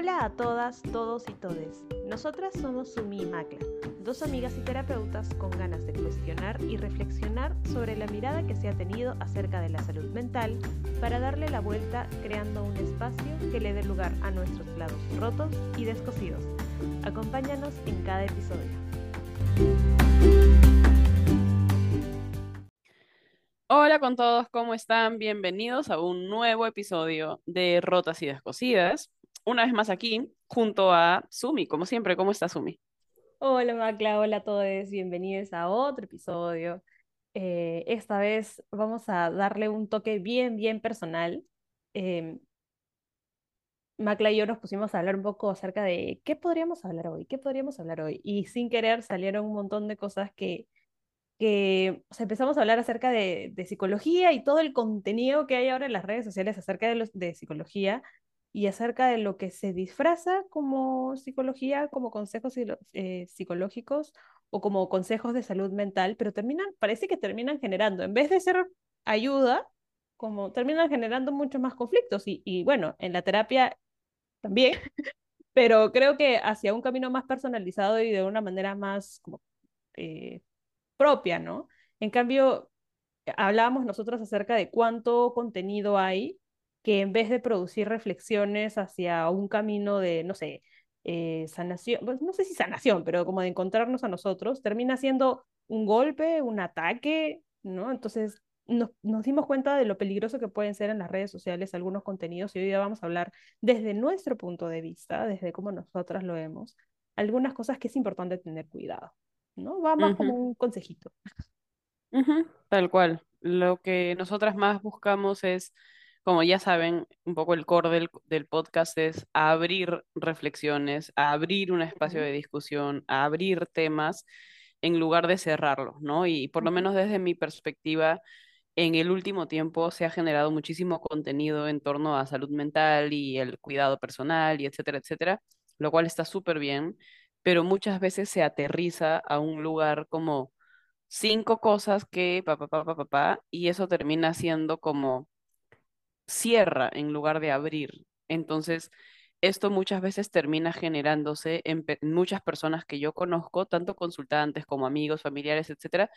Hola a todas, todos y todes. Nosotras somos Sumi y Macla, dos amigas y terapeutas con ganas de cuestionar y reflexionar sobre la mirada que se ha tenido acerca de la salud mental para darle la vuelta creando un espacio que le dé lugar a nuestros lados rotos y descosidos. Acompáñanos en cada episodio. Hola con todos, ¿cómo están? Bienvenidos a un nuevo episodio de Rotas y Descosidas una vez más aquí junto a Sumi, como siempre. ¿Cómo está Sumi? Hola Macla, hola a todos, bienvenidos a otro episodio. Eh, esta vez vamos a darle un toque bien, bien personal. Eh, Macla y yo nos pusimos a hablar un poco acerca de qué podríamos hablar hoy, qué podríamos hablar hoy. Y sin querer salieron un montón de cosas que, que empezamos a hablar acerca de, psicología y todo el contenido que hay ahora en las redes sociales acerca de psicología y acerca de lo que se disfraza como psicología, como consejos eh, psicológicos o como consejos de salud mental, pero terminan, parece que terminan generando, en vez de ser ayuda, como terminan generando muchos más conflictos. Y, y bueno, en la terapia también, pero creo que hacia un camino más personalizado y de una manera más como, eh, propia, ¿no? En cambio, hablábamos nosotros acerca de cuánto contenido hay que en vez de producir reflexiones hacia un camino de, no sé, eh, sanación, pues, no sé si sanación, pero como de encontrarnos a nosotros, termina siendo un golpe, un ataque, ¿no? Entonces nos, nos, dimos cuenta de lo peligroso que pueden ser en las redes sociales algunos contenidos y hoy día vamos a hablar desde nuestro punto de vista, desde cómo nosotras lo vemos, algunas cosas que es importante tener cuidado, ¿no? Va más como un consejito. Tal cual. Lo que nosotras más buscamos es como ya saben, un poco el core del, del podcast es abrir reflexiones, abrir un espacio de discusión, abrir temas en lugar de cerrarlos, ¿no? Y por lo menos desde mi perspectiva, en el último tiempo se ha generado muchísimo contenido en torno a salud mental y el cuidado personal y etcétera, etcétera, lo cual está súper bien, pero muchas veces se aterriza a un lugar como cinco cosas que papá, papá, papá, y eso termina siendo como cierra en lugar de abrir. Entonces, esto muchas veces termina generándose en, muchas personas que yo conozco, tanto consultantes como amigos, familiares, etcétera,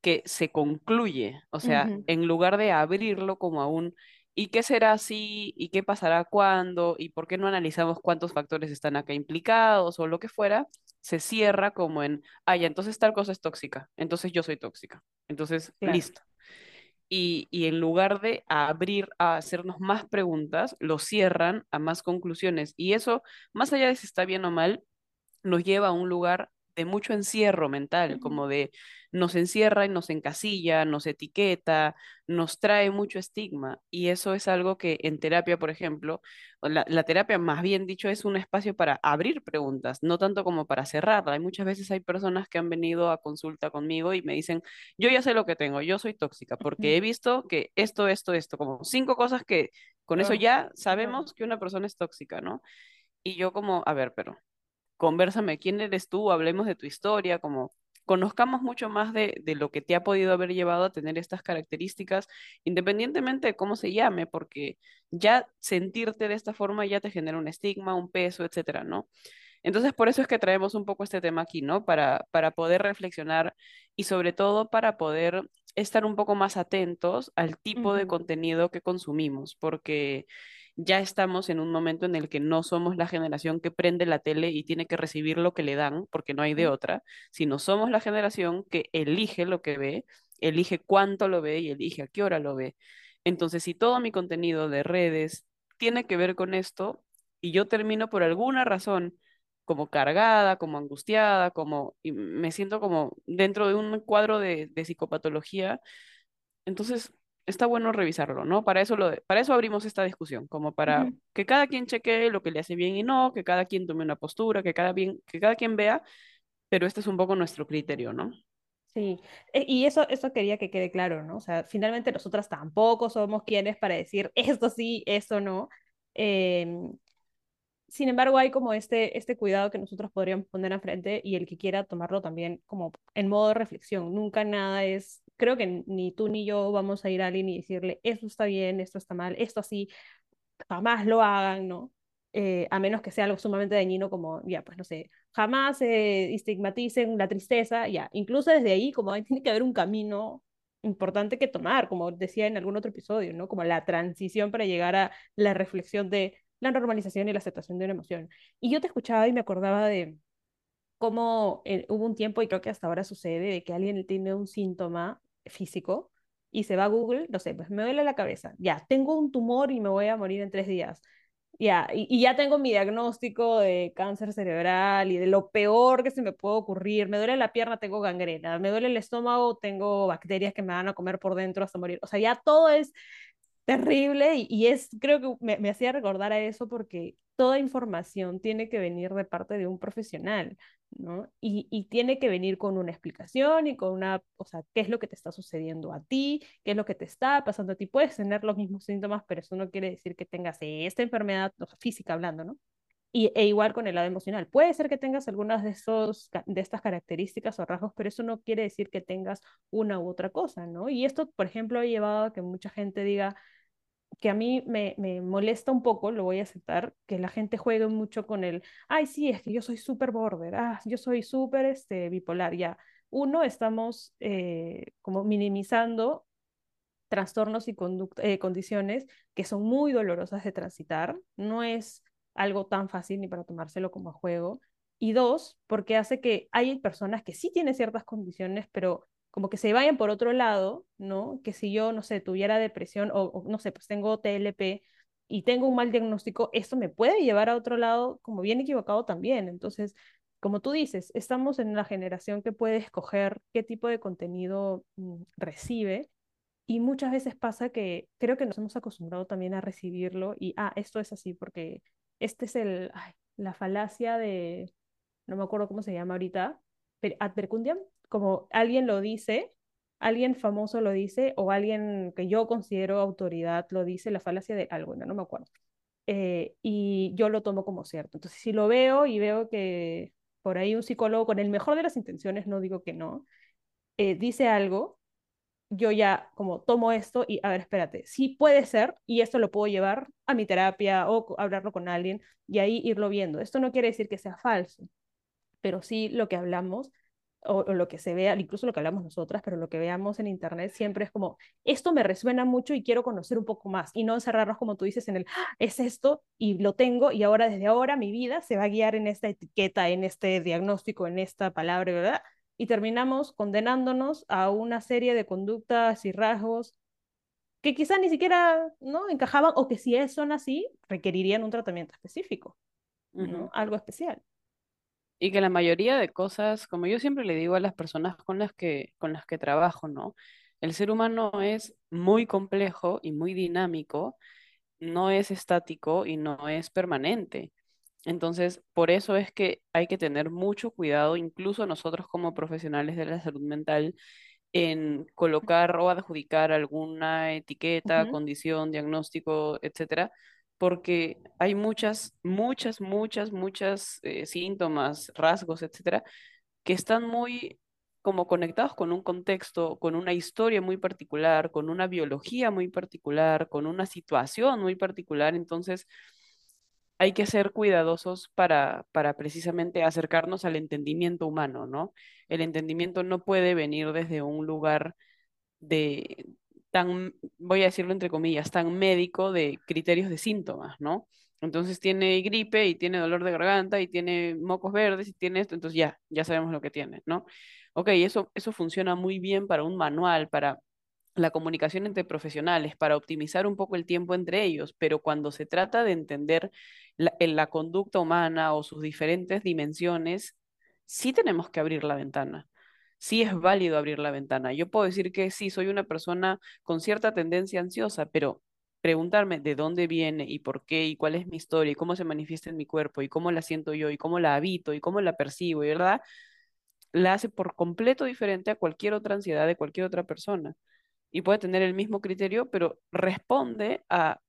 que se concluye, o sea, en lugar de abrirlo como a un ¿y qué será así? ¿y qué pasará cuándo? ¿y por qué no analizamos cuántos factores están acá implicados o lo que fuera? Se cierra como en, ah, ya, entonces tal cosa es tóxica, entonces yo soy tóxica, entonces listo y, en lugar de abrir a hacernos más preguntas, lo cierran a más conclusiones. Y eso, más allá de si está bien o mal, nos lleva a un lugar de mucho encierro mental, como de nos encierra y nos encasilla, nos etiqueta, nos trae mucho estigma. Y eso es algo que en terapia, por ejemplo, la, la, terapia más bien dicho es un espacio para abrir preguntas, no tanto como para cerrarla. Hay muchas veces hay personas que han venido a consulta conmigo y me dicen, yo ya sé lo que tengo, yo soy tóxica, porque he visto que esto, esto, esto, como cinco cosas que con eso ya sabemos que una persona es tóxica, ¿no? Y yo como, a ver, pero conversame, quién eres tú, hablemos de tu historia, como conozcamos mucho más de, de, lo que te ha podido haber llevado a tener estas características, independientemente de cómo se llame, porque ya sentirte de esta forma ya te genera un estigma, un peso, etcétera, ¿no? Entonces, por eso es que traemos un poco este tema aquí, ¿no? Para, para poder reflexionar y sobre todo para poder estar un poco más atentos al tipo uh -huh. de contenido que consumimos, porque ya estamos en un momento en el que no somos la generación que prende la tele y tiene que recibir lo que le dan, porque no hay de otra, sino somos la generación que elige lo que ve, elige cuánto lo ve y elige a qué hora lo ve. Entonces, si todo mi contenido de redes tiene que ver con esto y yo termino por alguna razón como cargada, como angustiada, como y me siento como dentro de un cuadro de, de psicopatología, entonces está bueno revisarlo, ¿no? Para eso, lo, para eso abrimos esta discusión, como para uh -huh. que cada quien chequee lo que le hace bien y no, que cada quien tome una postura, que cada, bien, que cada quien vea, pero este es un poco nuestro criterio, ¿no? Sí, e, y eso, eso quería que quede claro, ¿no? O sea, finalmente nosotras tampoco somos quienes para decir esto sí, eso no. Eh, sin embargo, hay como este, este cuidado que nosotros podríamos poner enfrente y el que quiera tomarlo también como en modo de reflexión. Nunca nada es, creo que ni tú ni yo vamos a ir a alguien y decirle, esto está bien, esto está mal, esto así, jamás lo hagan, ¿no? eh, a menos que sea algo sumamente dañino como, ya, pues no sé, jamás se estigmaticen la tristeza, ya, incluso desde ahí, como tiene que haber un camino importante que tomar, como decía en algún otro episodio, ¿no? Como la transición para llegar a la reflexión de la normalización y la aceptación de una emoción. Y yo te escuchaba y me acordaba de cómo eh, hubo un tiempo, y creo que hasta ahora sucede, de que alguien tiene un síntoma físico y se va a Google, no sé, pues me duele la cabeza, ya, tengo un tumor y me voy a morir en tres días ya, y, ya tengo mi diagnóstico de cáncer cerebral y de lo peor que se me puede ocurrir. Me duele la pierna, tengo gangrena. Me duele el estómago, tengo bacterias que me van a comer por dentro hasta morir. O sea, ya todo es terrible y, es, creo que me, me hacía recordar a eso porque toda información tiene que venir de parte de un profesional. ¿no? Y, y, tiene que venir con una explicación y con una, o sea, qué es lo que te está sucediendo a ti, qué es lo que te está pasando a ti. Puedes tener los mismos síntomas, pero eso no quiere decir que tengas esta enfermedad o sea, física hablando, ¿no? Y, e igual con el lado emocional. Puede ser que tengas algunas de, esos, de estas características o rasgos, pero eso no quiere decir que tengas una u otra cosa, ¿no? Y esto, por ejemplo, ha llevado a que mucha gente diga, que a mí me, me, molesta un poco, lo voy a aceptar, que la gente juegue mucho con el, ay, sí, es que yo soy súper border, ah, yo soy súper este, bipolar, ya. Uno, estamos eh, como minimizando trastornos y eh, condiciones que son muy dolorosas de transitar, no es algo tan fácil ni para tomárselo como juego. Y dos, porque hace que hay personas que sí tienen ciertas condiciones, pero como que se vayan por otro lado, ¿no? Que si yo, no sé, tuviera depresión o, no sé, pues tengo TLP y tengo un mal diagnóstico, esto me puede llevar a otro lado como bien equivocado también. Entonces, como tú dices, estamos en la generación que puede escoger qué tipo de contenido mm, recibe y muchas veces pasa que creo que nos hemos acostumbrado también a recibirlo y, ah, esto es así porque este es el, la falacia de, no me acuerdo cómo se llama ahorita, ad como alguien lo dice, alguien famoso lo dice o alguien que yo considero autoridad lo dice, la falacia de algo, no, me acuerdo. Eh, y yo lo tomo como cierto. Entonces, si lo veo y veo que por ahí un psicólogo con el mejor de las intenciones, no digo que no, eh, dice algo, yo ya como tomo esto y, a ver, espérate, sí puede ser y esto lo puedo llevar a mi terapia o hablarlo con alguien y ahí irlo viendo. Esto no quiere decir que sea falso, pero sí lo que hablamos o, lo que se vea, incluso lo que hablamos nosotras, pero lo que veamos en internet siempre es como, esto me resuena mucho y quiero conocer un poco más y no encerrarnos como tú dices en el, ah, es esto y lo tengo y ahora desde ahora mi vida se va a guiar en esta etiqueta, en este diagnóstico, en esta palabra, ¿verdad? Y terminamos condenándonos a una serie de conductas y rasgos que quizá ni siquiera no encajaban o que si son así requerirían un tratamiento específico, ¿no? Algo especial. Y que la mayoría de cosas, como yo siempre le digo a las personas con las que, con las que trabajo, ¿no? El ser humano es muy complejo y muy dinámico, no es estático y no es permanente. Entonces, por eso es que hay que tener mucho cuidado, incluso nosotros como profesionales de la salud mental, en colocar o adjudicar alguna etiqueta, condición, diagnóstico, etcétera, porque hay muchas, muchas, muchas, muchas eh, síntomas, rasgos, etcétera, que están muy como conectados con un contexto, con una historia muy particular, con una biología muy particular, con una situación muy particular. Entonces, hay que ser cuidadosos para, para precisamente acercarnos al entendimiento humano, ¿no? El entendimiento no puede venir desde un lugar de, tan, voy a decirlo entre comillas, tan médico de criterios de síntomas, ¿no? Entonces tiene gripe y tiene dolor de garganta y tiene mocos verdes y tiene esto, entonces ya, ya sabemos lo que tiene, ¿no? Ok, eso, eso funciona muy bien para un manual, para la comunicación entre profesionales, para optimizar un poco el tiempo entre ellos, pero cuando se trata de entender la, la conducta humana o sus diferentes dimensiones, sí tenemos que abrir la ventana sí es válido abrir la ventana. Yo puedo decir que sí, soy una persona con cierta tendencia ansiosa, pero preguntarme de dónde viene y por qué y cuál es mi historia y cómo se manifiesta en mi cuerpo y cómo la siento yo y cómo la habito y cómo la percibo, ¿verdad? La hace por completo diferente a cualquier otra ansiedad de cualquier otra persona. Y puede tener el mismo criterio, pero responde a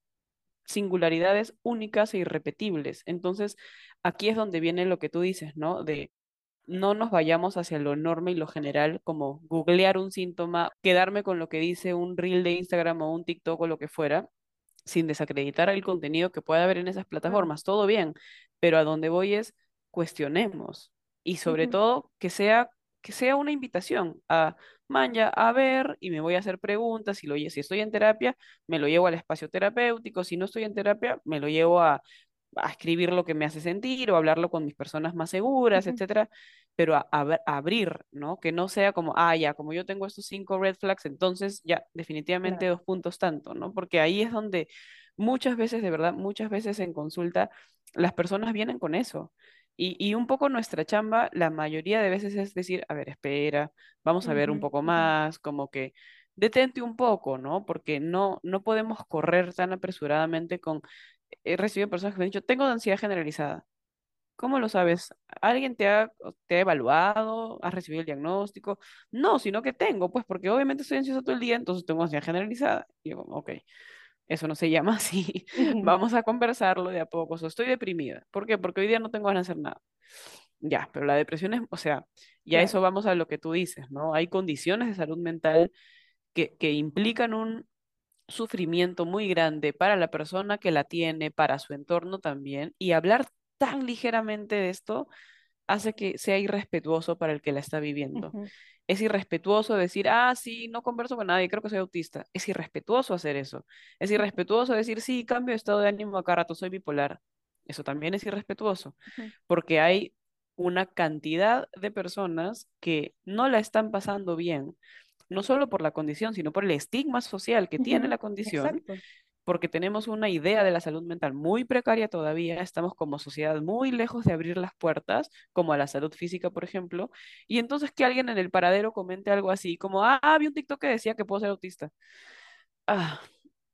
singularidades únicas e irrepetibles. Entonces, aquí es donde viene lo que tú dices, ¿no? De no nos vayamos hacia lo enorme y lo general, como googlear un síntoma, quedarme con lo que dice un reel de Instagram o un TikTok o lo que fuera, sin desacreditar el contenido que pueda haber en esas plataformas, todo bien, pero a donde voy es cuestionemos y sobre todo que sea que sea una invitación a manja a ver y me voy a hacer preguntas, si lo si estoy en terapia, me lo llevo al espacio terapéutico, si no estoy en terapia, me lo llevo a a escribir lo que me hace sentir o hablarlo con mis personas más seguras, ujú, etcétera, pero a, a ver- a abrir, ¿no? Que no sea como, ah, ya, como yo tengo estos cinco red flags, entonces ya, definitivamente Claro. dos puntos tanto, ¿no? Porque ahí es donde muchas veces, de verdad, muchas veces en consulta, las personas vienen con eso. Y, y un poco nuestra chamba, la mayoría de veces es decir, a ver, espera, vamos a ver un poco más, como que detente un poco, ¿no? Porque no, no podemos correr tan apresuradamente con he recibido personas que me han dicho, tengo ansiedad generalizada. ¿Cómo lo sabes? ¿Alguien te ha, te ha evaluado? ¿Has recibido el diagnóstico? No, sino que tengo, pues porque obviamente estoy ansiosa todo el día, entonces tengo ansiedad generalizada. Y yo, ok, eso no se llama así. Vamos a conversarlo de a poco. O sea, estoy deprimida. ¿Por qué? Porque hoy día no tengo ganas de hacer nada. Ya, pero la depresión es, o sea, ya Claro. eso vamos a lo que tú dices, ¿no? Hay condiciones de salud mental que, que implican un sufrimiento muy grande para la persona que la tiene, para su entorno también, y hablar tan ligeramente de esto hace que sea irrespetuoso para el que la está viviendo. Es irrespetuoso decir, ah, sí, no converso con nadie, creo que soy autista. Es irrespetuoso hacer eso. Es irrespetuoso decir, sí, cambio de estado de ánimo a cada rato, soy bipolar. Eso también es irrespetuoso, porque hay una cantidad de personas que no la están pasando bien, no solo por la condición, sino por el estigma social que tiene la condición Exacto. Porque tenemos una idea de la salud mental muy precaria todavía, estamos como sociedad muy lejos de abrir las puertas, como a la salud física, por ejemplo, y entonces que alguien en el paradero comente algo así, como, ah, vi un TikTok que decía que puedo ser autista. Ah,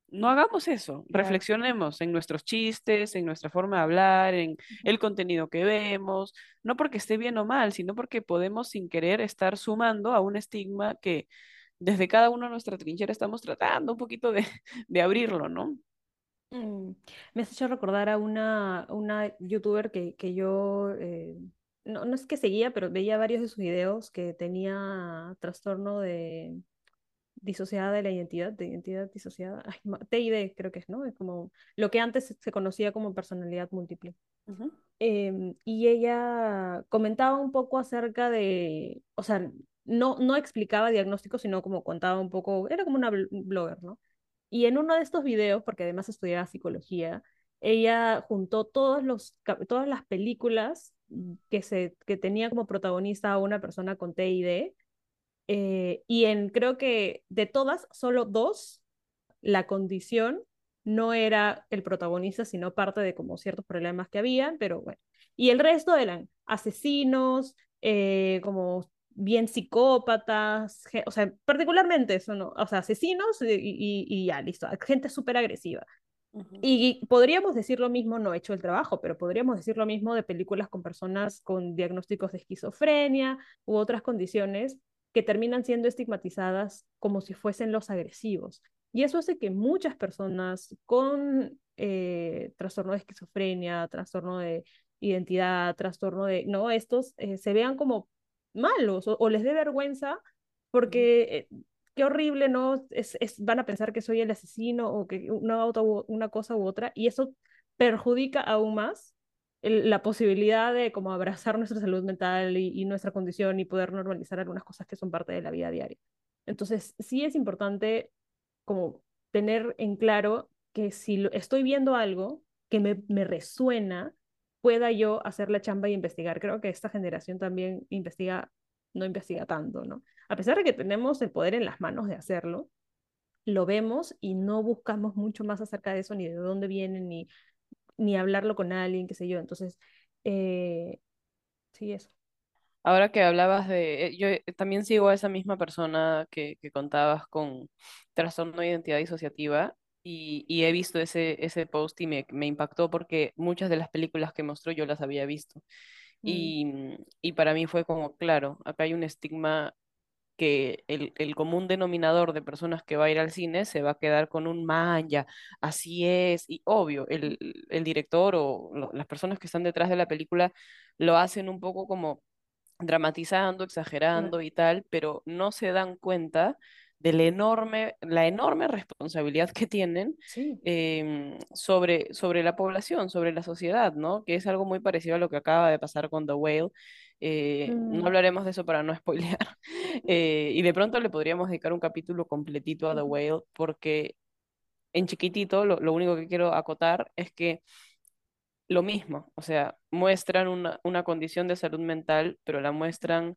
no hagamos eso, Claro. reflexionemos en nuestros chistes, en nuestra forma de hablar, en el contenido que vemos, no porque esté bien o mal, sino porque podemos sin querer estar sumando a un estigma que desde cada uno de nuestra trinchera estamos tratando un poquito de, de abrirlo, ¿no? Mm, Me has hecho recordar a una, una youtuber que, que yo, eh, no, no es que seguía, pero veía varios de sus videos que tenía trastorno de disociada de la identidad, de identidad disociada, ay, TID creo que es, ¿no? Es como lo que antes se conocía como personalidad múltiple. Em, y ella comentaba un poco acerca de, o sea, no, no explicaba diagnósticos, sino como contaba un poco, era como una bl- blogger, ¿no? Y en uno de estos videos, porque además estudiaba psicología, ella juntó todos los, todas las películas que, se, que tenía como protagonista a una persona con TID, eh, y en creo que de todas, solo dos la condición no era el protagonista, sino parte de como ciertos problemas que había, pero bueno. Y el resto eran asesinos, eh, como bien psicópatas, o sea, particularmente eso, ¿no? O sea, asesinos y, y, y ya, listo, gente súper agresiva. Y podríamos decir lo mismo, no he hecho el trabajo, pero podríamos decir lo mismo de películas con personas con diagnósticos de esquizofrenia u otras condiciones que terminan siendo estigmatizadas como si fuesen los agresivos. Y eso hace que muchas personas con eh, trastorno de esquizofrenia, trastorno de identidad, trastorno de, no, estos eh, se vean como malos o, o les dé vergüenza porque eh, qué horrible, ¿no? Es, es, van a pensar que soy el asesino o que una, otra, una cosa u otra, y eso perjudica aún más el, la posibilidad de como abrazar nuestra salud mental y, y, nuestra condición y poder normalizar algunas cosas que son parte de la vida diaria. Entonces, sí es importante como tener en claro que si lo, estoy viendo algo que me, me resuena, pueda yo hacer la chamba y investigar. Creo que esta generación también investiga, no investiga tanto, ¿no? A pesar de que tenemos el poder en las manos de hacerlo, lo vemos y no buscamos mucho más acerca de eso, ni de dónde viene, ni, ni hablarlo con alguien, qué sé yo. Entonces, eh, sí, eso. Ahora que hablabas de, eh, yo eh, también sigo a esa misma persona que, que contabas con trastorno de identidad disociativa y, y he visto ese, ese post y me, me impactó porque muchas de las películas que mostró yo las había visto. Mm, Y, mm, y para mí fue como, claro, acá hay un estigma que el, el común denominador de personas que va a ir al cine se va a quedar con un manja, así es, y obvio, el, el director o lo- las personas que están detrás de la película lo hacen un poco como dramatizando, exagerando y tal, pero no se dan cuenta del enorme, la enorme responsabilidad que tienen Sí. em, sobre, sobre la población, sobre la sociedad, ¿no? Que es algo muy parecido a lo que acaba de pasar con The Whale. Eh, no Mm, hablaremos de eso para no spoilear. Eh, y de pronto le podríamos dedicar un capítulo completito a The Whale, porque en chiquitito lo, lo único que quiero acotar es que lo mismo, o sea, muestran una, una condición de salud mental, pero la muestran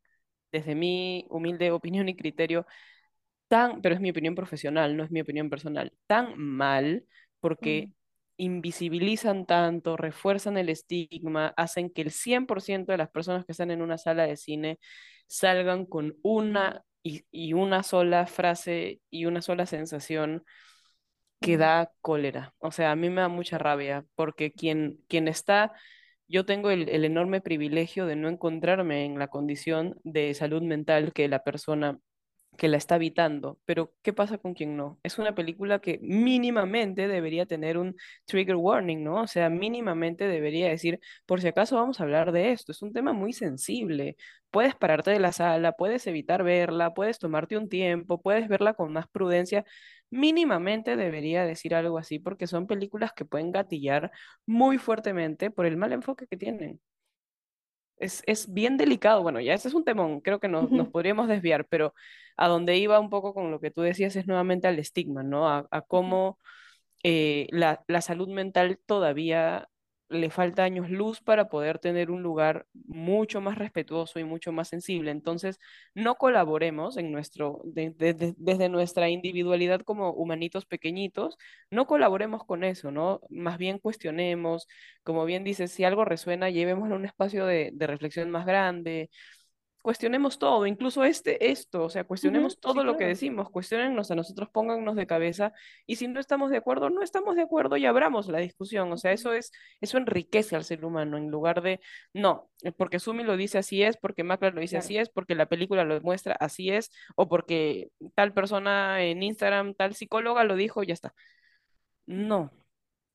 desde mi humilde opinión y criterio tan, pero es mi opinión profesional, no es mi opinión personal, tan mal porque mm, invisibilizan tanto, refuerzan el estigma, hacen que el 100% de las personas que están en una sala de cine salgan con una y, y una sola frase y una sola sensación que da cólera. O sea, a mí me da mucha rabia porque quien, quien está, yo tengo el, el enorme privilegio de no encontrarme en la condición de salud mental que la persona que la está habitando, pero ¿qué pasa con quien no? Es una película que mínimamente debería tener un trigger warning, ¿no? O sea, mínimamente debería decir, por si acaso vamos a hablar de esto, es un tema muy sensible, puedes pararte de la sala, puedes evitar verla, puedes tomarte un tiempo, puedes verla con más prudencia, mínimamente debería decir algo así, porque son películas que pueden gatillar muy fuertemente por el mal enfoque que tienen. Es, es bien delicado. Bueno, ya ese es un temón, creo que nos, nos podríamos desviar, pero a donde iba un poco con lo que tú decías es nuevamente al estigma, ¿no? A, a cómo eh, la, la salud mental todavía le falta años luz para poder tener un lugar mucho más respetuoso y mucho más sensible. Entonces, no colaboremos en nuestro, de- de- de- desde nuestra individualidad como humanitos pequeñitos, no colaboremos con eso, ¿no? Más bien cuestionemos, como bien dices, si algo resuena, llevémoslo a un espacio de reflexión más grande cuestionemos todo, incluso este, esto, o sea, cuestionemos Sí, todo lo que decimos, cuestionennos a nosotros, póngannos de cabeza, y si no estamos de acuerdo, no estamos de acuerdo y abramos la discusión, o sea, eso es, eso enriquece al ser humano, en lugar de, no, eh, porque Sumi lo dice así es, porque Macra lo dice Claro. así es, porque la película lo muestra así es, o porque tal persona en Instagram, tal psicóloga lo dijo, ya está. No,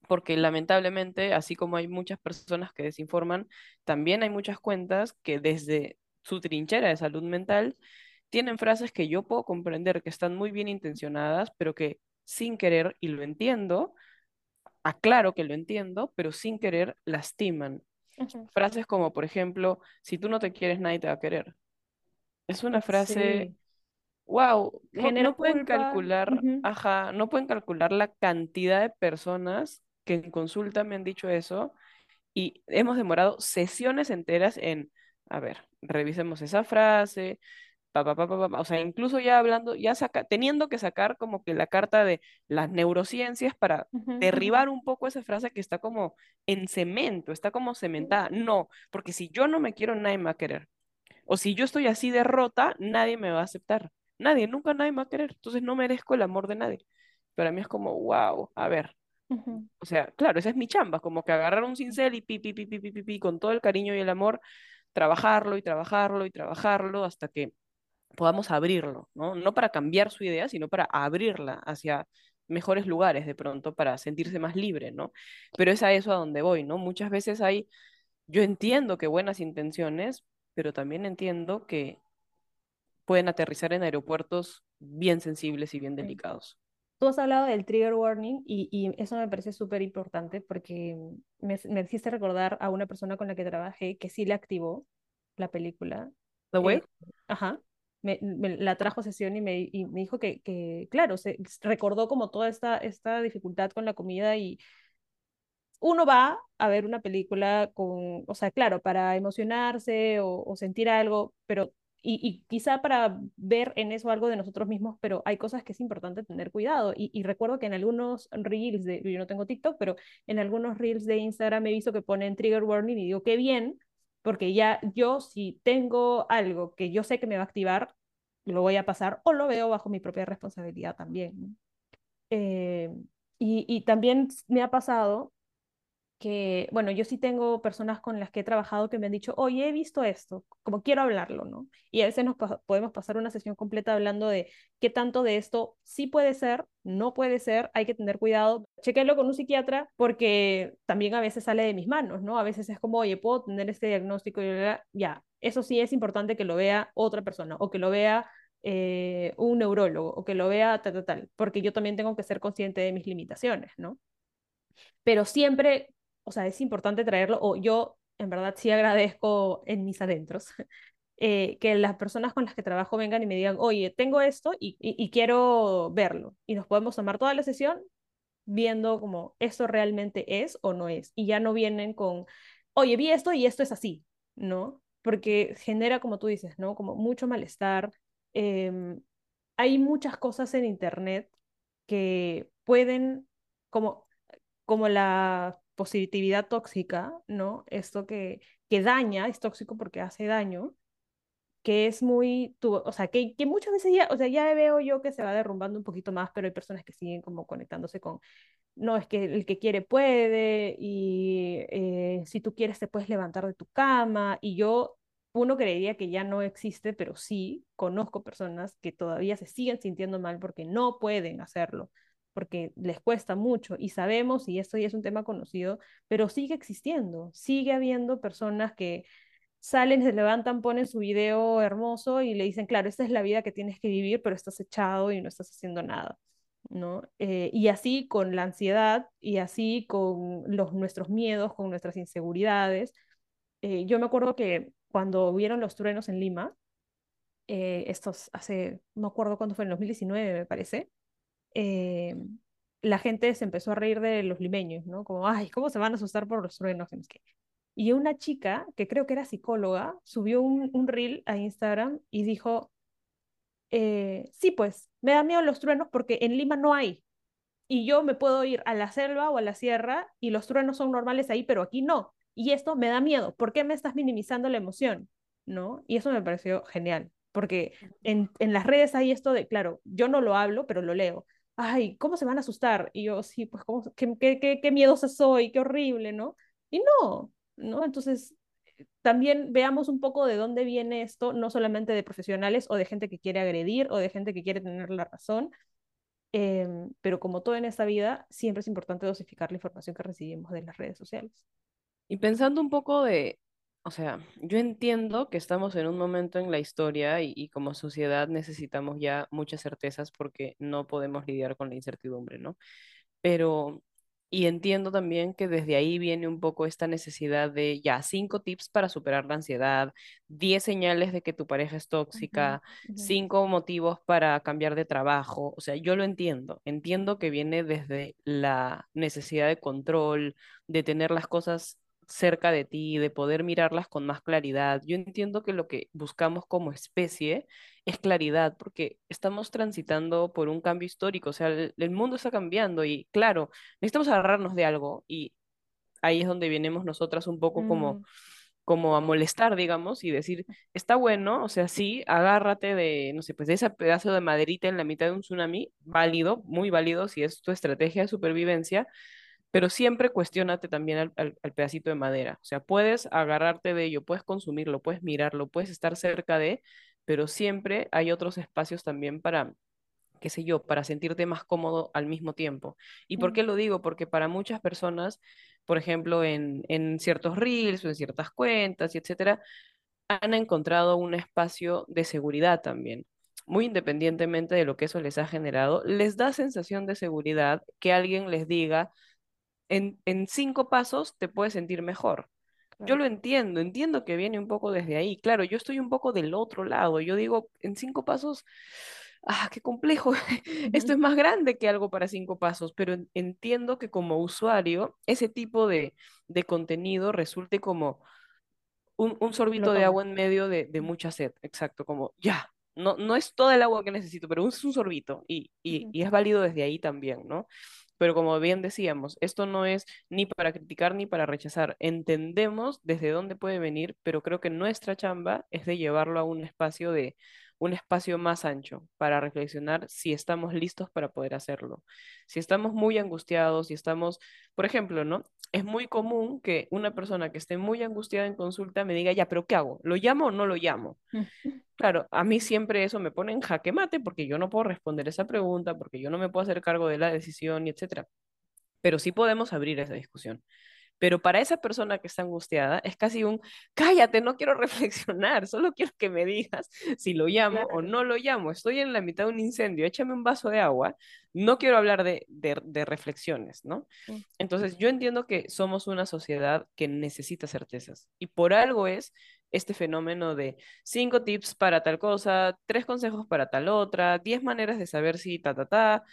porque lamentablemente, así como hay muchas personas que desinforman, también hay muchas cuentas que desde su trinchera de salud mental tienen frases que yo puedo comprender que están muy bien intencionadas, pero que sin querer, y lo entiendo, aclaro que lo entiendo, pero sin querer lastiman. Frases como, por ejemplo, si tú no te quieres, nadie te va a querer. Es una frase, Sí. wow, no, pueden culpa. calcular, ajá, no pueden calcular la cantidad de personas que en consulta me han dicho eso y hemos demorado sesiones enteras en, a ver, revisemos esa frase, pa, pa, pa, pa, pa, pa, o sea, incluso ya hablando, ya saca, teniendo que sacar como que la carta de las neurociencias para ujú, ujú, derribar un poco esa frase que está como en cemento, está como cementada. No, porque si yo no me quiero, nadie me va a querer. O si yo estoy así de rota, nadie me va a aceptar. Nadie, nunca nadie me va a querer. Entonces no merezco el amor de nadie. Para mí es como, wow, a ver, o sea, claro, esa es mi chamba, como que agarrar un cincel y pi, pi, pi, pi, pi, pi, pi, con todo el cariño y el amor, trabajarlo y trabajarlo y trabajarlo hasta que podamos abrirlo, ¿no? No para cambiar su idea, sino para abrirla hacia mejores lugares de pronto, para sentirse más libre, ¿no? Pero es a eso a donde voy, ¿no? Muchas veces hay, yo entiendo que buenas intenciones, pero también entiendo que pueden aterrizar en aeropuertos bien sensibles y bien delicados. Tú has hablado del trigger warning y, y eso me parece súper importante porque me, me hiciste recordar a una persona con la que trabajé que sí le activó la película. ¿The Eh, Whale? ajá. Me, me la trajo a sesión y me, y me dijo que, que, claro, se recordó como toda esta, esta dificultad con la comida y uno va a ver una película con, o sea, claro, para emocionarse o, o sentir algo, pero y, quizá para ver en eso algo de nosotros mismos, pero hay cosas que es importante tener cuidado. Y, recuerdo que en algunos reels, de, yo no tengo TikTok, pero en algunos reels de Instagram he visto que ponen trigger warning y digo, qué bien, porque ya yo si tengo algo que yo sé que me va a activar, lo voy a pasar o lo veo bajo mi propia responsabilidad también. Eh, y también me ha pasado que, bueno, yo sí tengo personas con las que he trabajado que me han dicho, oye, he visto esto, como quiero hablarlo, ¿no? Y a veces nos podemos pasar una sesión completa hablando de qué tanto de esto sí puede ser, no puede ser, hay que tener cuidado. Chequenlo con un psiquiatra porque también a veces sale de mis manos, ¿no? A veces es como, oye, puedo tener este diagnóstico y ya, eso sí es importante que lo vea otra persona o que lo vea eh, un neurólogo o que lo vea tal, tal, tal, porque yo también tengo que ser consciente de mis limitaciones, ¿no? Pero siempre, o sea, es importante traerlo, o yo en verdad sí agradezco en mis adentros eh, que las personas con las que trabajo vengan y me digan, oye, tengo esto y, y, y, quiero verlo. Y nos podemos tomar toda la sesión viendo como esto realmente es o no es. Y ya no vienen con, oye, vi esto y esto es así, ¿no? Porque genera, como tú dices, ¿no? Como mucho malestar. Eh, hay muchas cosas en Internet que pueden, como, como la positividad tóxica, ¿no? Esto que, que daña, es tóxico porque hace daño, que es muy, tu, o sea, que, que muchas veces ya, o sea, ya veo yo que se va derrumbando un poquito más, pero hay personas que siguen como conectándose con, no, es que el que quiere puede, y eh, si tú quieres te puedes levantar de tu cama, y yo, uno creería que ya no existe, pero sí, conozco personas que todavía se siguen sintiendo mal porque no pueden hacerlo, porque les cuesta mucho, y sabemos, y esto ya es un tema conocido, pero sigue existiendo, sigue habiendo personas que salen, se levantan, ponen su video hermoso y le dicen, claro, esta es la vida que tienes que vivir, pero estás echado y no estás haciendo nada. ¿no? Eh, y así con la ansiedad y así con los, nuestros miedos, con nuestras inseguridades. Eh, yo me acuerdo que cuando hubieron los truenos en Lima, eh, estos hace, no acuerdo cuándo fue, en 2019 me parece, eh, la gente se empezó a reír de los limeños, ¿no? Como, ay, ¿cómo se van a asustar por los truenos? Y una chica, que creo que era psicóloga, subió un, un reel a Instagram y dijo, eh, sí, pues, me da miedo los truenos porque en Lima no hay. Y yo me puedo ir a la selva o a la sierra y los truenos son normales ahí, pero aquí no. Y esto me da miedo. ¿Por qué me estás minimizando la emoción? ¿No? Y eso me pareció genial, porque en, en las redes hay esto de, claro, yo no lo hablo, pero lo leo. Ay, ¿cómo se van a asustar? Y yo, sí, pues, ¿cómo, qué, qué, qué, miedosa soy, qué horrible, ¿no? Y no, ¿no? Entonces, también veamos un poco de dónde viene esto, no solamente de profesionales o de gente que quiere agredir o de gente que quiere tener la razón, eh, pero como todo en esta vida, siempre es importante dosificar la información que recibimos de las redes sociales. Y pensando un poco de, o sea, yo entiendo que estamos en un momento en la historia y, y como sociedad necesitamos ya muchas certezas porque no podemos lidiar con la incertidumbre, ¿no? Pero y entiendo también que desde ahí viene un poco esta necesidad de ya cinco tips para superar la ansiedad, diez señales de que tu pareja es tóxica, uh -huh. cinco motivos para cambiar de trabajo. O sea, yo lo entiendo. Entiendo que viene desde la necesidad de control, de tener las cosas cerca de ti, de poder mirarlas con más claridad. Yo entiendo que lo que buscamos como especie es claridad, porque estamos transitando por un cambio histórico, o sea, el, el mundo está cambiando y claro, necesitamos agarrarnos de algo y ahí es donde venimos nosotras un poco como... Mm. como a molestar, digamos, y decir, está bueno, o sea, sí, agárrate de, no sé, pues de ese pedazo de maderita en la mitad de un tsunami, válido, muy válido si es tu estrategia de supervivencia, pero siempre cuestionate también al, al, al, pedacito de madera. O sea, puedes agarrarte de ello, puedes consumirlo, puedes mirarlo, puedes estar cerca de, pero siempre hay otros espacios también para, qué sé yo, para sentirte más cómodo al mismo tiempo. ¿Y por qué lo digo? Porque para muchas personas, por ejemplo, en, en ciertos reels o en ciertas cuentas y etcétera, han encontrado un espacio de seguridad también muy independientemente de lo que eso les ha generado, les da sensación de seguridad que alguien les diga, en, en cinco pasos te puedes sentir mejor. Claro. Yo lo entiendo, entiendo que viene un poco desde ahí. Claro, yo estoy un poco del otro lado. Yo digo, en cinco pasos, ah, qué complejo. Esto es más grande que algo para cinco pasos, pero entiendo que como usuario, ese tipo de, de contenido resulte como un, un sorbito de agua en medio de, de, mucha sed. Exacto, como ya. No, no es toda el agua que necesito, pero es un sorbito y, y, y es válido desde ahí también, ¿no? Pero como bien decíamos, esto no es ni para criticar ni para rechazar. Entendemos desde dónde puede venir, pero creo que nuestra chamba es de llevarlo a un espacio de un espacio más ancho para reflexionar si estamos listos para poder hacerlo. Si estamos muy angustiados, si estamos, por ejemplo, ¿no? Es muy común que una persona que esté muy angustiada en consulta me diga, ya, pero ¿qué hago? ¿Lo llamo o no lo llamo? Claro, a mí siempre eso me pone en jaque mate porque yo no puedo responder esa pregunta, porque yo no me puedo hacer cargo de la decisión y etcétera. Pero sí podemos abrir esa discusión. Pero para esa persona que está angustiada es casi un, cállate, no quiero reflexionar, solo quiero que me digas si lo llamo o no lo llamo. Estoy en la mitad de un incendio, échame un vaso de agua. No quiero hablar de, de, de reflexiones, ¿no? Entonces, yo entiendo que somos una sociedad que necesita certezas y por algo es este fenómeno de cinco tips para tal cosa, tres consejos para tal otra, diez maneras de saber si ta, ta, ta.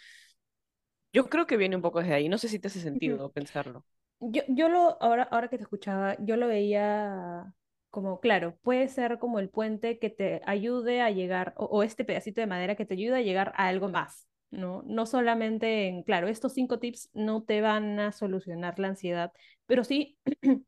Yo creo que viene un poco desde ahí. No sé si te hace sentido pensarlo. Yo, yo lo, ahora, ahora que te escuchaba, yo lo veía como, claro, puede ser como el puente que te ayude a llegar, o, o este pedacito de madera que te ayude a llegar a algo más, ¿no? No solamente en, claro, estos cinco tips no te van a solucionar la ansiedad, pero sí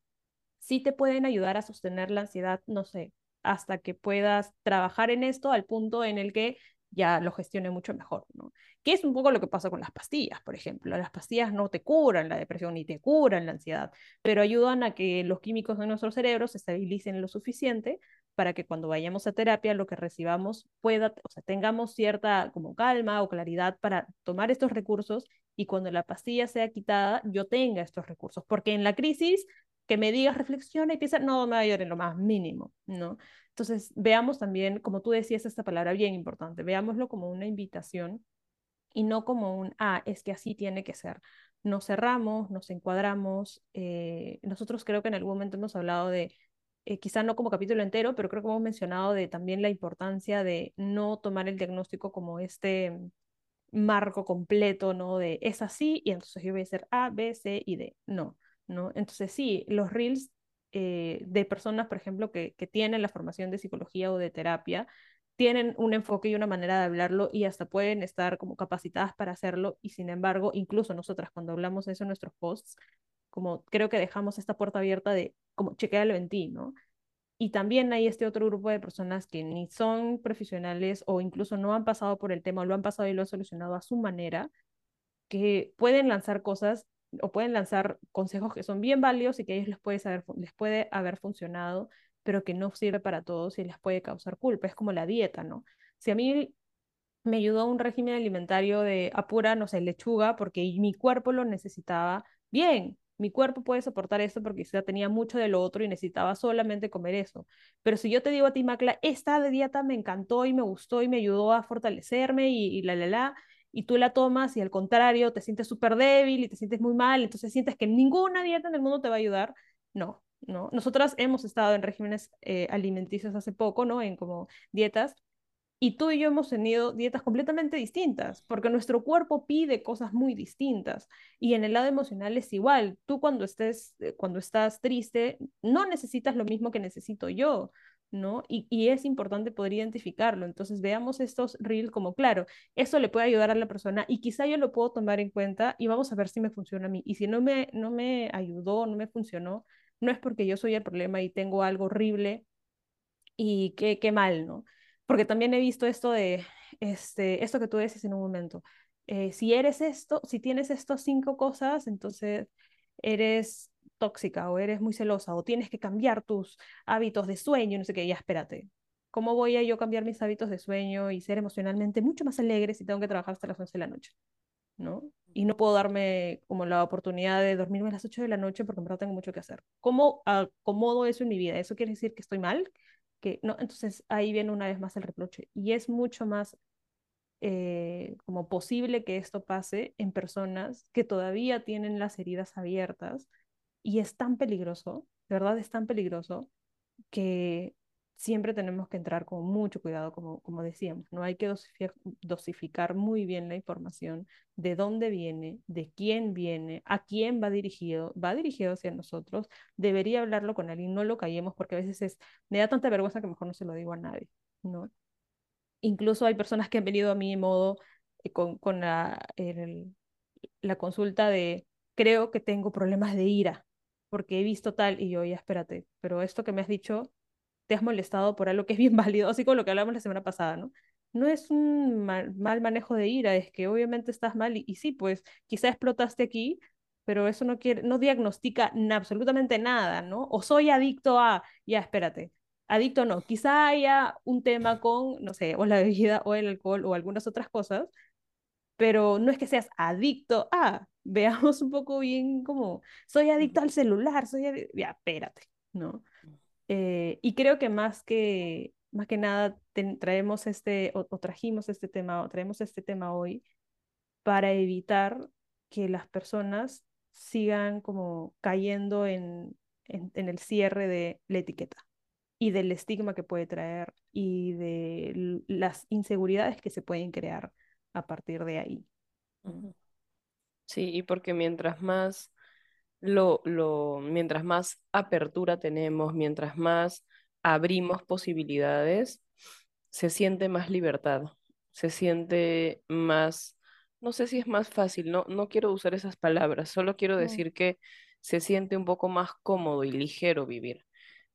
sí te pueden ayudar a sostener la ansiedad, no sé, hasta que puedas trabajar en esto al punto en el que ya lo gestione mucho mejor, ¿no? Que es un poco lo que pasa con las pastillas, por ejemplo. Las pastillas no te curan la depresión ni te curan la ansiedad, pero ayudan a que los químicos de nuestro cerebro se estabilicen lo suficiente para que cuando vayamos a terapia lo que recibamos pueda, o sea, tengamos cierta como calma o claridad para tomar estos recursos y cuando la pastilla sea quitada yo tenga estos recursos, porque en la crisis que me digas, reflexiona y piensa, no me va a ayudar en lo más mínimo, ¿no? Entonces, veamos también, como tú decías, esta palabra bien importante, veámoslo como una invitación y no como un, ah, es que así tiene que ser. Nos cerramos, nos encuadramos. Eh, nosotros creo que en algún momento hemos hablado de, eh, quizá no como capítulo entero, pero creo que hemos mencionado de también la importancia de no tomar el diagnóstico como este marco completo, ¿no? De es así y entonces yo voy a hacer A, B, C y D. No, ¿no? Entonces sí, los reels eh, de personas, por ejemplo, que, que tienen la formación de psicología o de terapia, tienen un enfoque y una manera de hablarlo y hasta pueden estar como capacitadas para hacerlo y sin embargo, incluso nosotras cuando hablamos eso en nuestros posts, como creo que dejamos esta puerta abierta de como chequealo en ti, ¿no? Y también hay este otro grupo de personas que ni son profesionales o incluso no han pasado por el tema o lo han pasado y lo han solucionado a su manera, que pueden lanzar cosas o pueden lanzar consejos que son bien válidos y que a ellos les puede, saber, les puede haber funcionado, pero que no sirve para todos y les puede causar culpa. Es como la dieta, ¿no? Si a mí me ayudó un régimen alimentario de apura, no sé, lechuga, porque mi cuerpo lo necesitaba. Bien, mi cuerpo puede soportar esto porque quizá tenía mucho de lo otro y necesitaba solamente comer eso. Pero si yo te digo a ti, Macla, esta dieta me encantó y me gustó y me ayudó a fortalecerme y la, la, la, y tú la tomas y al contrario te sientes súper débil y te sientes muy mal, entonces sientes que ninguna dieta en el mundo te va a ayudar, no. No, nosotras hemos estado en regímenes eh, alimenticios hace poco, ¿no? En como dietas, y tú y yo hemos tenido dietas completamente distintas, porque nuestro cuerpo pide cosas muy distintas. Y en el lado emocional es igual. Tú cuando estés, eh, cuando estás triste, no necesitas lo mismo que necesito yo, ¿no? Y, y es importante poder identificarlo. Entonces veamos estos reels como, claro, esto le puede ayudar a la persona y quizá yo lo puedo tomar en cuenta y vamos a ver si me funciona a mí. Y si no me, no me ayudó, no me funcionó, no es porque yo soy el problema y tengo algo horrible y qué, qué mal, ¿no? Porque también he visto esto de, este, esto que tú dices en un momento. Eh, si eres esto, si tienes estas cinco cosas, entonces eres tóxica o eres muy celosa o tienes que cambiar tus hábitos de sueño, no sé qué, ya espérate. ¿Cómo voy a yo cambiar mis hábitos de sueño y ser emocionalmente mucho más alegre si tengo que trabajar hasta las 11 de la noche? ¿no? Y no puedo darme como la oportunidad de dormirme a las 8 de la noche porque en verdad tengo mucho que hacer. ¿Cómo acomodo eso en mi vida? ¿Eso quiere decir que estoy mal? Que no, entonces ahí viene una vez más el reproche. Y es mucho más eh, como posible que esto pase en personas que todavía tienen las heridas abiertas y es tan peligroso, de verdad es tan peligroso que siempre tenemos que entrar con mucho cuidado, como, como decíamos, ¿no? Hay que dosificar, dosificar muy bien la información, de dónde viene, de quién viene, a quién va dirigido, va dirigido hacia nosotros, debería hablarlo con alguien, no lo callemos porque a veces es, me da tanta vergüenza que mejor no se lo digo a nadie, ¿no? Incluso hay personas que han venido a mí modo eh, con, con la, la consulta de, creo que tengo problemas de ira, porque he visto tal, y yo, ya espérate, pero esto que me has dicho te has molestado por algo que es bien válido, así como lo que hablamos la semana pasada, ¿no? No es un mal, mal manejo de ira, es que obviamente estás mal y, y, sí, pues quizá explotaste aquí, pero eso no quiere, no diagnostica absolutamente nada, ¿no? O soy adicto a, ya espérate, adicto no, quizá haya un tema con, no sé, o la bebida o el alcohol o algunas otras cosas, pero no es que seas adicto a, veamos un poco bien como, soy adicto al celular, soy adicto, ya, espérate, ¿no? Eh, y creo que más que, más que nada traemos este, o, trajimos este tema, o traemos este tema hoy para evitar que las personas sigan como cayendo en, en, en el cierre de la etiqueta y del estigma que puede traer y de las inseguridades que se pueden crear a partir de ahí. Sí, y porque mientras más lo, lo, mientras más apertura tenemos, mientras más abrimos posibilidades, se siente más libertad, se siente más, no sé si es más fácil, no, no quiero usar esas palabras, solo quiero decir que se siente un poco más cómodo y ligero vivir.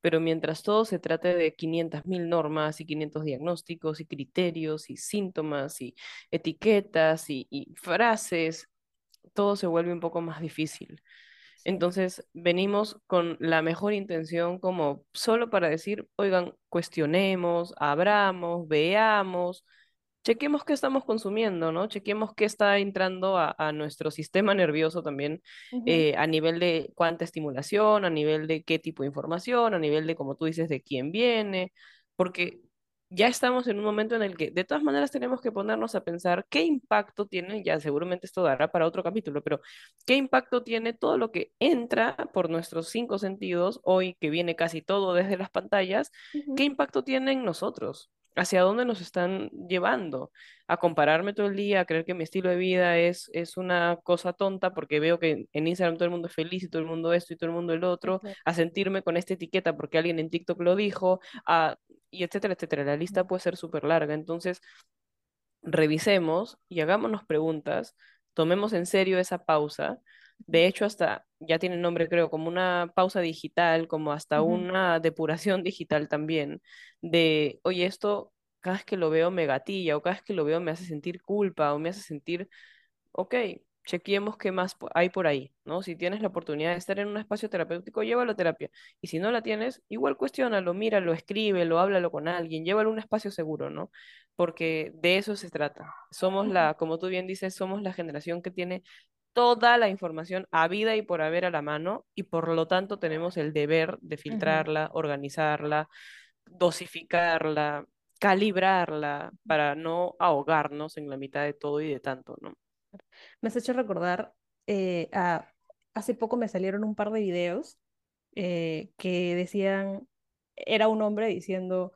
Pero mientras todo se trate de 500.000 normas y 500 diagnósticos y criterios y síntomas y etiquetas y, y frases, todo se vuelve un poco más difícil. Entonces, venimos con la mejor intención como solo para decir, oigan, cuestionemos, abramos, veamos, chequemos qué estamos consumiendo, ¿no? Chequemos qué está entrando a, nuestro sistema nervioso también eh, a nivel de cuánta estimulación, a nivel de qué tipo de información, a nivel de, como tú dices, de quién viene, porque ya estamos en un momento en el que de todas maneras tenemos que ponernos a pensar qué impacto tiene, ya seguramente esto dará para otro capítulo, pero qué impacto tiene todo lo que entra por nuestros cinco sentidos, hoy que viene casi todo desde las pantallas, qué impacto tiene en nosotros, hacia dónde nos están llevando, a compararme todo el día, a creer que mi estilo de vida es, es una cosa tonta porque veo que en Instagram todo el mundo es feliz y todo el mundo esto y todo el mundo el otro, a sentirme con esta etiqueta porque alguien en TikTok lo dijo, a, y etcétera, etcétera. La lista puede ser súper larga, entonces revisemos y hagámonos preguntas, tomemos en serio esa pausa. De hecho, hasta ya tiene nombre, creo, como una pausa digital, como hasta una depuración digital también, de, oye, esto cada vez que lo veo me gatilla, o cada vez que lo veo me hace sentir culpa, o me hace sentir, ok, chequeemos qué más hay por ahí, ¿no? Si tienes la oportunidad de estar en un espacio terapéutico, llévalo a terapia. Y si no la tienes, igual cuestiónalo, míralo, escríbelo, háblalo con alguien, llévalo a un espacio seguro, ¿no? Porque de eso se trata. Somos la, como tú bien dices, somos la generación que tiene toda la información a vida y por haber a la mano y por lo tanto tenemos el deber de filtrarla, organizarla, dosificarla, calibrarla para no ahogarnos en la mitad de todo y de tanto, ¿no? Me has hecho recordar, eh, hace poco me salieron un par de videos eh, que decían, era un hombre diciendo,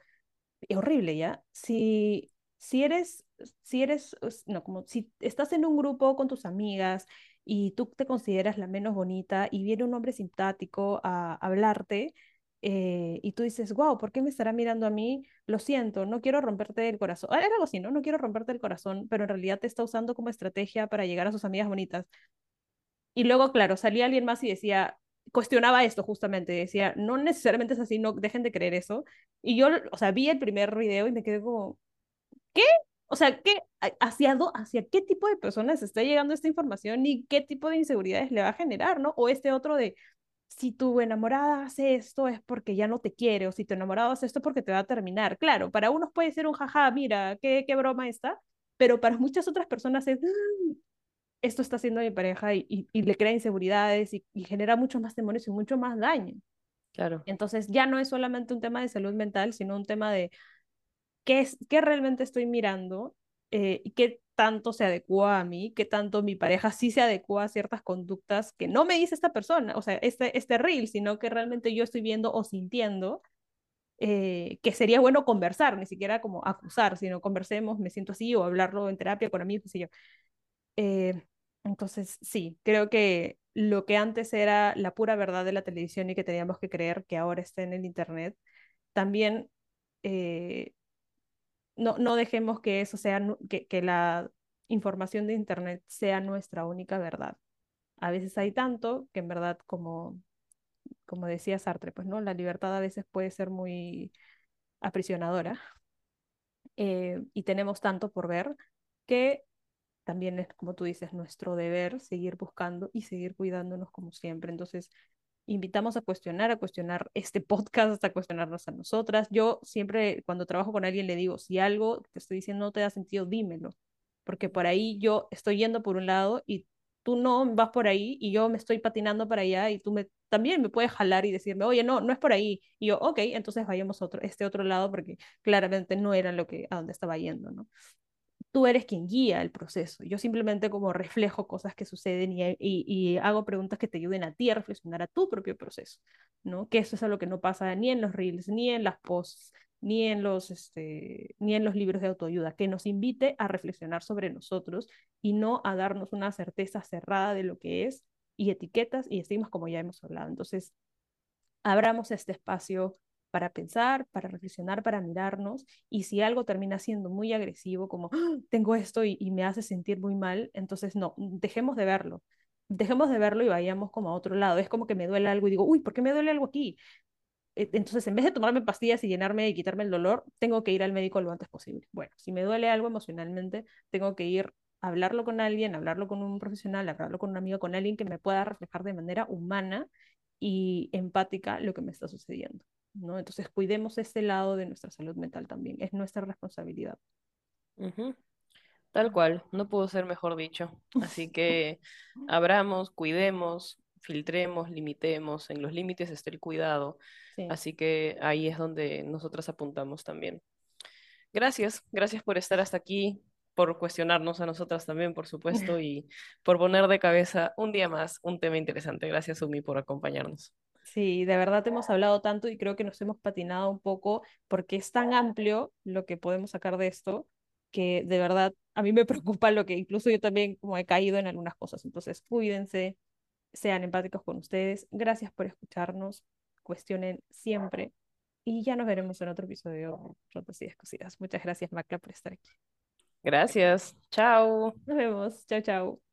es horrible, ¿ya? Si, si eres, si eres, no, como si estás en un grupo con tus amigas y tú te consideras la menos bonita y viene un hombre simpático a hablarte, eh, y tú dices, wow, ¿por qué me estará mirando a mí? Lo siento, no quiero romperte el corazón. Era algo así, ¿no? No quiero romperte el corazón, pero en realidad te está usando como estrategia para llegar a sus amigas bonitas. Y luego, claro, salía alguien más y decía, cuestionaba esto justamente, decía, no necesariamente es así, no dejen de creer eso. Y yo, o sea, vi el primer video y me quedé como, ¿qué? O sea, ¿qué, hacia, ¿hacia qué tipo de personas está llegando esta información y qué tipo de inseguridades le va a generar, ¿no? O este otro de, si tu enamorada hace esto es porque ya no te quiere, o si tu enamorado hace esto es porque te va a terminar. Claro, para unos puede ser un jaja, mira, qué, qué broma está, pero para muchas otras personas es, ah, esto está haciendo mi pareja y, y, le crea inseguridades y, y, genera mucho más temores y mucho más daño. Claro. Entonces ya no es solamente un tema de salud mental, sino un tema de qué, es, qué realmente estoy mirando eh, y qué tanto se adecua a mí, qué tanto mi pareja sí se adecua a ciertas conductas que no me dice esta persona, o sea, este, este reel, sino que realmente yo estoy viendo o sintiendo eh, que sería bueno conversar, ni siquiera como acusar, sino conversemos, me siento así, o hablarlo en terapia con amigos, qué yo. Eh, entonces, sí, creo que lo que antes era la pura verdad de la televisión y que teníamos que creer que ahora está en el Internet, también no, no dejemos que eso sea, que, que la información de Internet sea nuestra única verdad. A veces hay tanto que en verdad, como, como decía Sartre, pues no, la libertad a veces puede ser muy aprisionadora eh, y tenemos tanto por ver que también es, como tú dices, nuestro deber seguir buscando y seguir cuidándonos como siempre. Entonces, invitamos a cuestionar, a cuestionar este podcast, a cuestionarnos a nosotras. Yo siempre cuando trabajo con alguien le digo, si algo te estoy diciendo no te da sentido, dímelo. porque por ahí yo estoy yendo por un lado y tú no vas por ahí y yo me estoy patinando para allá y tú también me puedes jalar y decirme, oye, no, no es por ahí. Y yo, ok, entonces vayamos a otro, este otro lado porque claramente no era lo que, a donde estaba yendo, ¿no? Tú eres quien guía el proceso. Yo simplemente como reflejo cosas que suceden y, hago preguntas que te ayuden a ti a reflexionar a tu propio proceso, ¿no? Que eso es algo que no pasa ni en los reels, ni en las posts, ni en los, este, ni en los libros de autoayuda, que nos invite a reflexionar sobre nosotros y no a darnos una certeza cerrada de lo que es y etiquetas y estigmas como ya hemos hablado. Entonces, abramos este espacio para pensar, para reflexionar, para mirarnos y si algo termina siendo muy agresivo, como ¡Ah! tengo esto y, y me hace sentir muy mal, entonces no, dejemos de verlo. Dejemos de verlo y vayamos como a otro lado. Es como que me duele algo y digo, uy, ¿por qué me duele algo aquí? E, entonces, en vez de tomarme pastillas y llenarme y quitarme el dolor, tengo que ir al médico lo antes posible. Bueno, si me duele algo emocionalmente, tengo que ir a hablarlo con alguien, hablarlo con un profesional, hablarlo con un amigo, con alguien que me pueda reflejar de manera humana y empática lo que me está sucediendo. ¿No? Entonces, cuidemos este lado de nuestra salud mental también, es nuestra responsabilidad. Tal cual, no pudo ser mejor dicho. Así que abramos, cuidemos, filtremos, limitemos. En los límites está el cuidado. Sí. Así que ahí es donde nosotras apuntamos también. Gracias, gracias por estar hasta aquí, por cuestionarnos a nosotras también, por supuesto, y por poner de cabeza un día más un tema interesante. Gracias, Umi, por acompañarnos. Sí, de verdad hemos hablado tanto y creo que nos hemos patinado un poco porque es tan amplio lo que podemos sacar de esto que de verdad a mí me preocupa lo que incluso yo también como he caído en algunas cosas. Entonces, cuídense, sean empáticos con ustedes. Gracias por escucharnos, cuestionen siempre y ya nos veremos en otro episodio Rotas y Descosidas. Muchas gracias, Macla, por estar aquí. Gracias, chao. Nos vemos. Chao, chao.